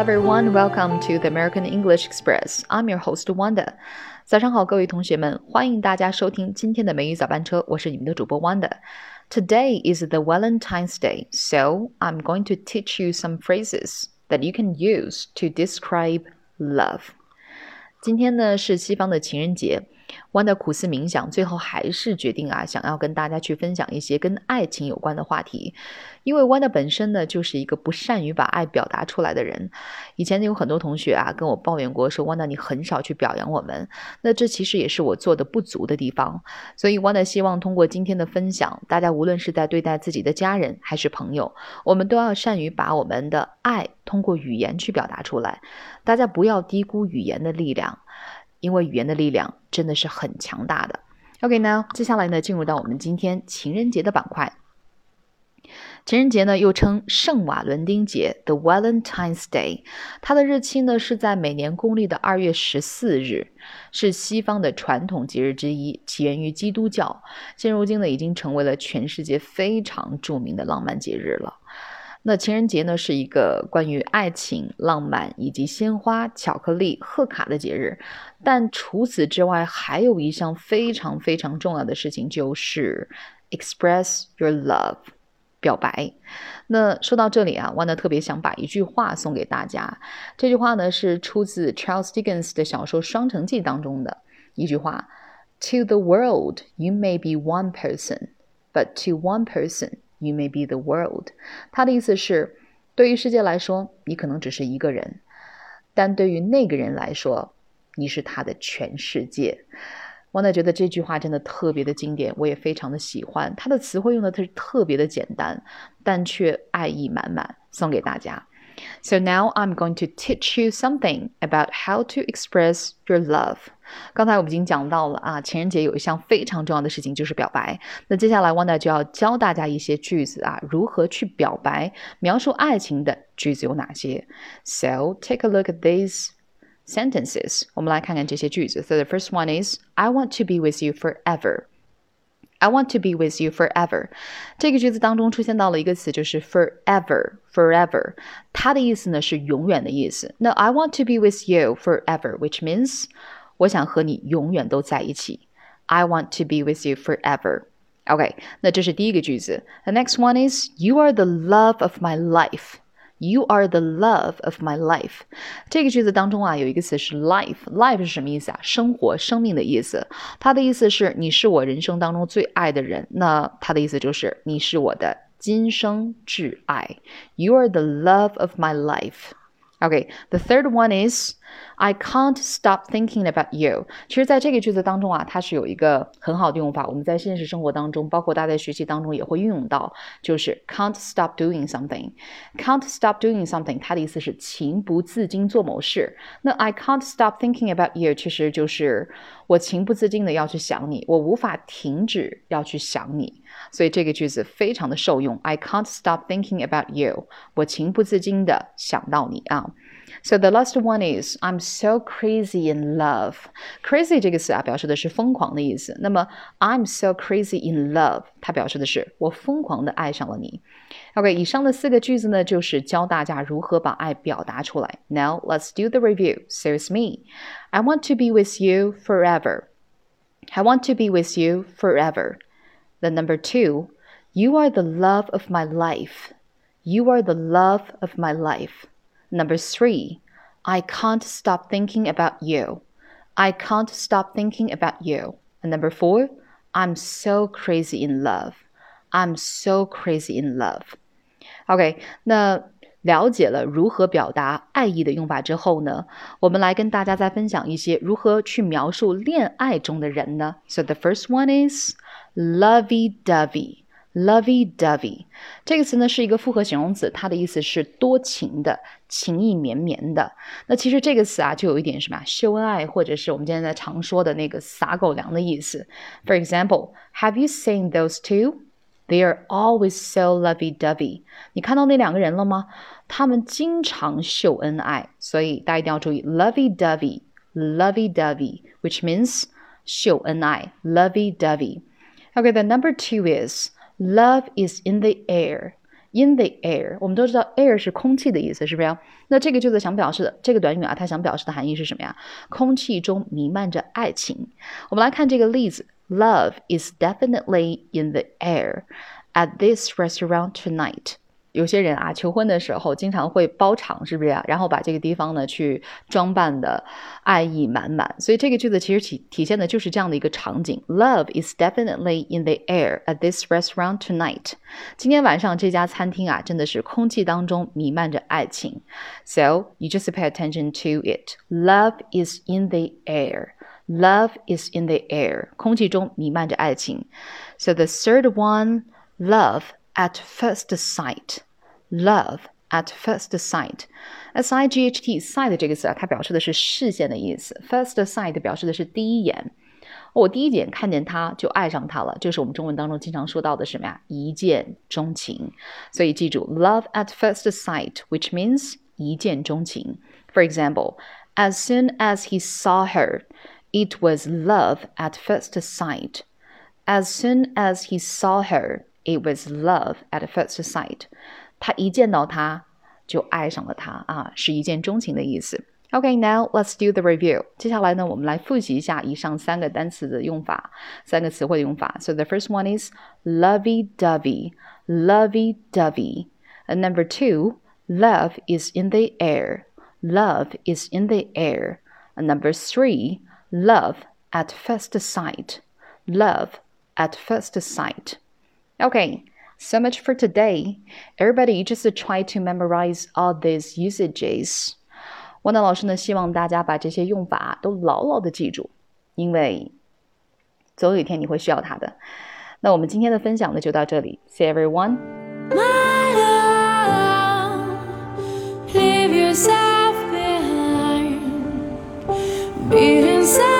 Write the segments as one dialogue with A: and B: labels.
A: everyone, welcome to the American English Express. I'm your host Wanda. 早上好，各位同学们，欢迎大家收听今天的美语早班车，我是你们的主播 Wanda。Today is the Valentine's Day, so I'm going to teach you some phrases that you can use to describe love. 今天呢是西方的情人节。 弯的苦思冥想，最后还是决定啊，想要跟大家去分享一些跟爱情有关的话题。因为弯的本身呢，就是一个不善于把爱表达出来的人。以前呢，有很多同学啊跟我抱怨过，说弯的你很少去表扬我们。那这其实也是我做的不足的地方。所以弯的希望通过今天的分享，大家无论是在对待自己的家人还是朋友，我们都要善于把我们的爱通过语言去表达出来。大家不要低估语言的力量。因为语言的力量真的是很强大的。OK，那接下来呢，进入到我们今天情人节的板块。情人节呢，又称圣瓦伦丁节 （The Valentine's Day），它的日期呢是在每年公历的二月十四日，是西方的传统节日之一，起源于基督教。现如今呢，已经成为了全世界非常著名的浪漫节日了。那情人节呢，是一个关于爱情、浪漫以及鲜花、巧克力、贺卡的节日。但除此之外，还有一项非常非常重要的事情，就是 express your love，表白。那说到这里啊，万德特别想把一句话送给大家。这句话呢，是出自 Charles Dickens 的小说《双城记》当中的一句话：“To the world, you may be one person, but to one person。” You may be the world。他的意思是，对于世界来说，你可能只是一个人，但对于那个人来说，你是他的全世界。王娜觉得这句话真的特别的经典，我也非常的喜欢。他的词汇用的特特别的简单，但却爱意满满，送给大家。So now I'm going to teach you something about how to express your love. 刚才我们已经讲到了啊，情人节有一项非常重要的事情就是表白。那接下来 Wanda 就要教大家一些句子啊，如何去表白，描述爱情的句子有哪些？So take a look at these sentences. 我们来看看这些句子。So the first one is I want to be with you forever. I want to be with you forever。这个句子当中出现到了一个词，就是 forever，forever，它的意思呢是永远的意思。那 I want to be with you forever，which means 我想和你永远都在一起。I want to be with you forever。OK，那这是第一个句子。The next one is You are the love of my life。 You are the love of my life。这个句子当中啊，有一个词是 life。life 是什么意思啊？生活、生命的意思。它的意思是你是我人生当中最爱的人。那它的意思就是你是我的今生挚爱。You are the love of my life。Okay, the third one is I can't stop thinking about you。其实，在这个句子当中啊，它是有一个很好的用法，我们在现实生活当中，包括大家在学习当中也会运用到，就是 can't stop doing something。can't stop doing something，它的意思是情不自禁做某事。那 I can't stop thinking about you，其实就是我情不自禁的要去想你，我无法停止要去想你。所以这个句子非常的受用。I can't stop thinking about you，我情不自禁的想到你啊。So the last one is I'm so crazy in love. Crazy 这个词啊，表示的是疯狂的意思。那么 I'm so crazy in love，它表示的是我疯狂的爱上了你。OK，以上的四个句子呢，就是教大家如何把爱表达出来。Now let's do the review. So it's me. I want to be with you forever. I want to be with you forever. Then number two, you are the love of my life. You are the love of my life. Number three, I can't stop thinking about you. I can't stop thinking about you. And number four, I'm so crazy in love. I'm so crazy in love. OK，那了解了如何表达爱意的用法之后呢，我们来跟大家再分享一些如何去描述恋爱中的人呢。So the first one is lovey-dovey。 Lovey-dovey 这个词呢是一个复合形容词，它的意思是多情的、情意绵绵的。那其实这个词啊，就有一点什么秀恩爱，或者是我们现在常说的那个撒狗粮的意思。For example, have you seen those two? They are always so lovey-dovey. 你看到那两个人了吗？他们经常秀恩爱，所以大家一定要注意 lovey-dovey, lovey-dovey, which means 秀恩爱，lovey-dovey. Okay, the number two is Love is in the air. in the air，我们都知道 air 是空气的意思，是不是？那这个句子想表示的这个短语啊，它想表示的含义是什么呀？空气中弥漫着爱情。我们来看这个例子：Love is definitely in the air at this restaurant tonight. 有些人啊，求婚的时候经常会包场，是不是呀？然后把这个地方呢去装扮的爱意满满。所以这个句子其实体体现的就是这样的一个场景：Love is definitely in the air at this restaurant tonight。今天晚上这家餐厅啊，真的是空气当中弥漫着爱情。So you just pay attention to it. Love is in the air. Love is in the air. 空气中弥漫着爱情。So the third one, love at first sight. Love at first sight. S I G H T sight 这个词啊，它表示的是视线的意思。First sight 表示的是第一眼。我第一眼看见他就爱上他了，这是我们中文当中经常说到的什么呀？一见钟情。所以记住，love at first sight，which means 一见钟情。For example, as soon as he saw her, it was love at first sight. As soon as he saw her, it was love at first sight. 他一见到她就爱上了她啊，是一见钟情的意思。Okay, now let's do the review. 接下来呢，我们来复习一下以上三个单词的用法，三个词汇的用法。So the first one is lovey-dovey, lovey-dovey. And number two, love is in the air, love is in the air. And number three, love at first sight, love at first sight. Okay, so much for today. Everybody just try to memorize all these usages. 汪丹老师呢，希望大家把这些用法都牢牢的记住，因为总有一天你会需要它的。那我们今天的分享呢，就到这里。See everyone. My love, leave yourself behind. Be inside.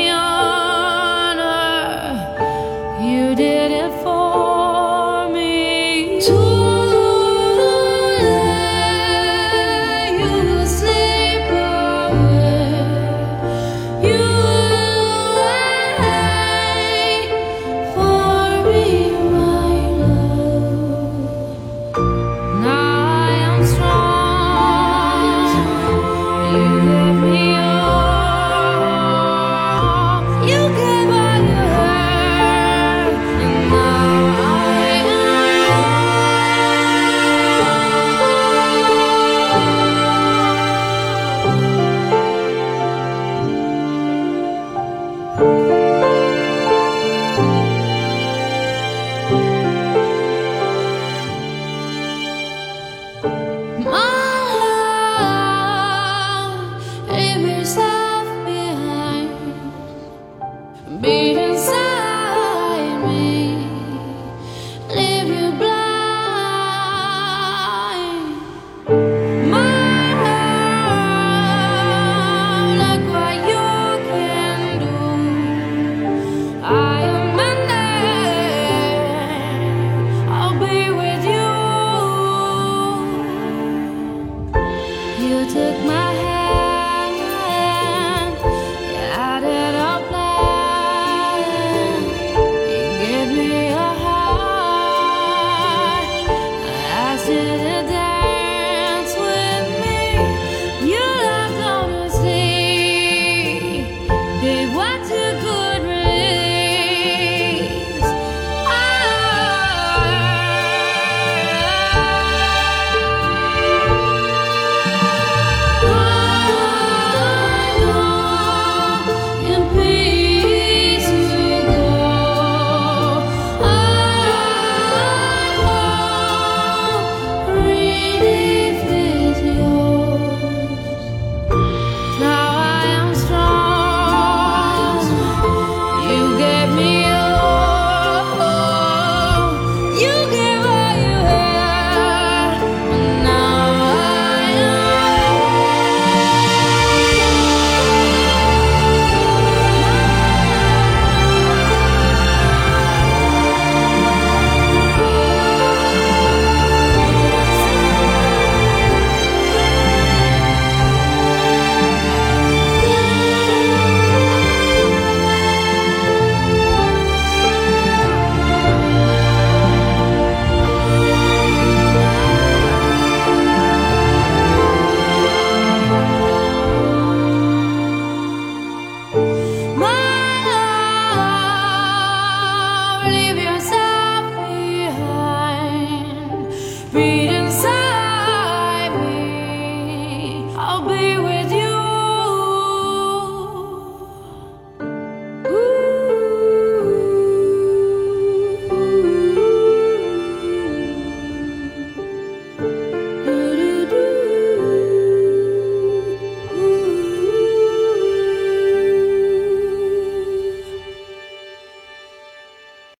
A: the fall for us. You came thoughtfully, loved me faithfully. You taught me. took my.